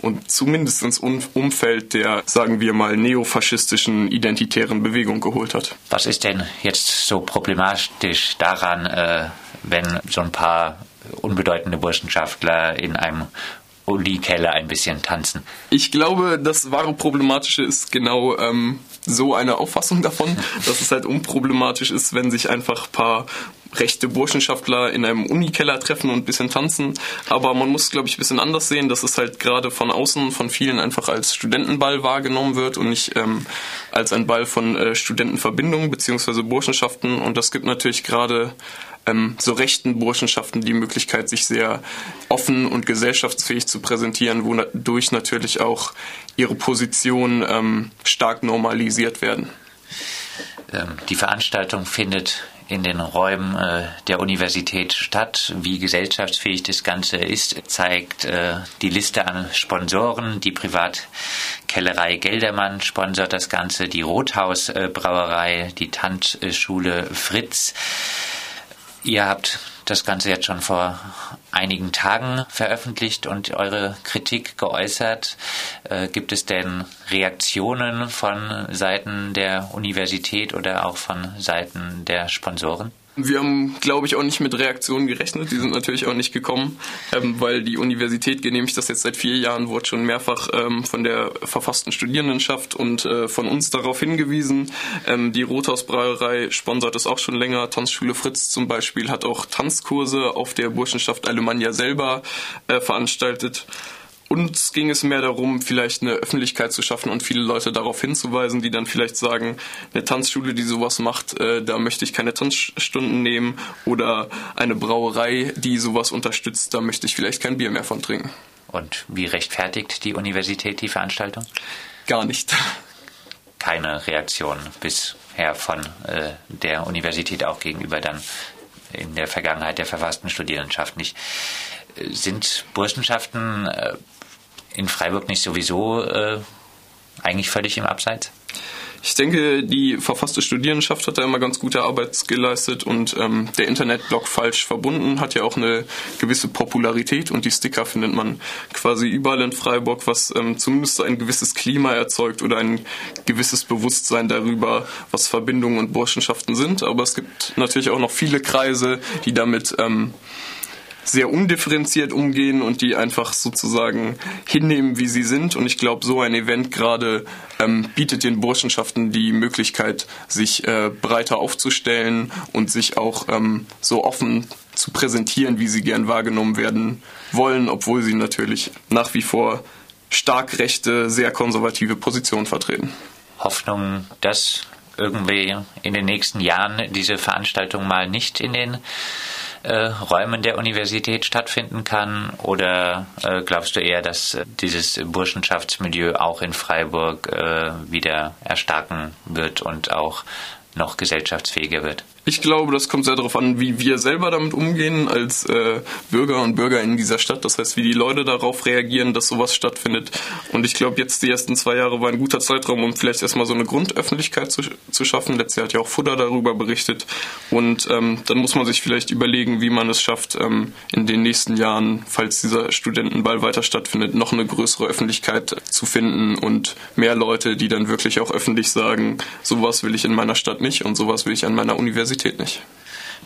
und zumindest ins Umfeld der, sagen wir mal, neofaschistischen identitären Bewegung geholt hat. Was ist denn jetzt so problematisch daran, äh, wenn so ein paar unbedeutende Burschenschaftler in einem Uli-Keller ein bisschen tanzen? Ich glaube, das wahre Problematische ist genau ähm, so eine Auffassung davon, dass es halt unproblematisch ist, wenn sich einfach ein paar rechte Burschenschaftler in einem Unikeller treffen und ein bisschen tanzen. Aber man muss, glaube ich, ein bisschen anders sehen, dass es halt gerade von außen von vielen einfach als Studentenball wahrgenommen wird und nicht ähm, als ein Ball von äh, Studentenverbindungen bzw. Burschenschaften. Und das gibt natürlich gerade ähm, so rechten Burschenschaften die Möglichkeit, sich sehr offen und gesellschaftsfähig zu präsentieren, wodurch natürlich auch ihre Position ähm, stark normalisiert werden. Ähm, die Veranstaltung findet in den Räumen äh, der Universität statt. Wie gesellschaftsfähig das Ganze ist, zeigt äh, die Liste an Sponsoren. Die Privatkellerei Geldermann sponsert das Ganze, die Rothaus äh, Brauerei, die Tanzschule Fritz. Ihr habt das Ganze jetzt schon vor einigen Tagen veröffentlicht und eure Kritik geäußert. Äh, gibt es denn Reaktionen von Seiten der Universität oder auch von Seiten der Sponsoren? Wir haben, glaube ich, auch nicht mit Reaktionen gerechnet. Die sind natürlich auch nicht gekommen, ähm, weil die Universität genehmigt das jetzt seit vier Jahren, wurde schon mehrfach ähm, von der verfassten Studierendenschaft und äh, von uns darauf hingewiesen. Ähm, die Rothausbrauerei sponsert es auch schon länger. Tanzschule Fritz zum Beispiel hat auch Tanzkurse auf der Burschenschaft Alemannia selber äh, veranstaltet. Uns ging es mehr darum, vielleicht eine Öffentlichkeit zu schaffen und viele Leute darauf hinzuweisen, die dann vielleicht sagen, eine Tanzschule, die sowas macht, äh, da möchte ich keine Tanzstunden nehmen oder eine Brauerei, die sowas unterstützt, da möchte ich vielleicht kein Bier mehr von trinken. Und wie rechtfertigt die Universität die Veranstaltung? Gar nicht. Keine Reaktion bisher von äh, der Universität auch gegenüber dann in der Vergangenheit der verfassten Studierendenschaft nicht. Äh, sind Burschenschaften äh, in Freiburg nicht sowieso äh, eigentlich völlig im Abseits? Ich denke, die verfasste Studierendenschaft hat da immer ganz gute Arbeit geleistet und ähm, der Internetblog falsch verbunden hat ja auch eine gewisse Popularität und die Sticker findet man quasi überall in Freiburg, was ähm, zumindest ein gewisses Klima erzeugt oder ein gewisses Bewusstsein darüber, was Verbindungen und Burschenschaften sind. Aber es gibt natürlich auch noch viele Kreise, die damit ähm, sehr undifferenziert umgehen und die einfach sozusagen hinnehmen, wie sie sind. Und ich glaube, so ein Event gerade ähm, bietet den Burschenschaften die Möglichkeit, sich äh, breiter aufzustellen und sich auch ähm, so offen zu präsentieren, wie sie gern wahrgenommen werden wollen, obwohl sie natürlich nach wie vor stark rechte, sehr konservative Positionen vertreten. Hoffnung, dass irgendwie in den nächsten Jahren diese Veranstaltung mal nicht in den äh, Räumen der Universität stattfinden kann? Oder äh, glaubst du eher, dass dieses Burschenschaftsmilieu auch in Freiburg äh, wieder erstarken wird und auch noch gesellschaftsfähiger wird? Ich glaube, das kommt sehr darauf an, wie wir selber damit umgehen als äh, Bürger und Bürger in dieser Stadt. Das heißt, wie die Leute darauf reagieren, dass sowas stattfindet. Und ich glaube, jetzt die ersten zwei Jahre war ein guter Zeitraum, um vielleicht erstmal so eine Grundöffentlichkeit zu, zu schaffen. Letztes Jahr hat ja auch Futter darüber berichtet. Und ähm, dann muss man sich vielleicht überlegen, wie man es schafft, ähm, in den nächsten Jahren, falls dieser Studentenball weiter stattfindet, noch eine größere Öffentlichkeit zu finden und mehr Leute, die dann wirklich auch öffentlich sagen, sowas will ich in meiner Stadt nicht und sowas will ich an meiner Universität nicht.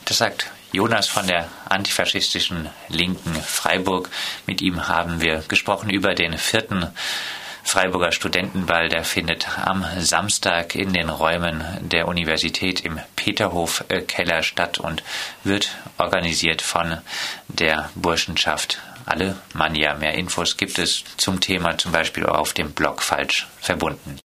Das sagt Jonas von der antifaschistischen Linken Freiburg. Mit ihm haben wir gesprochen über den vierten Freiburger Studentenball. Der findet am Samstag in den Räumen der Universität im Peterhof Keller statt und wird organisiert von der Burschenschaft Alle Mania. Mehr Infos gibt es zum Thema zum Beispiel auf dem Blog falsch verbunden.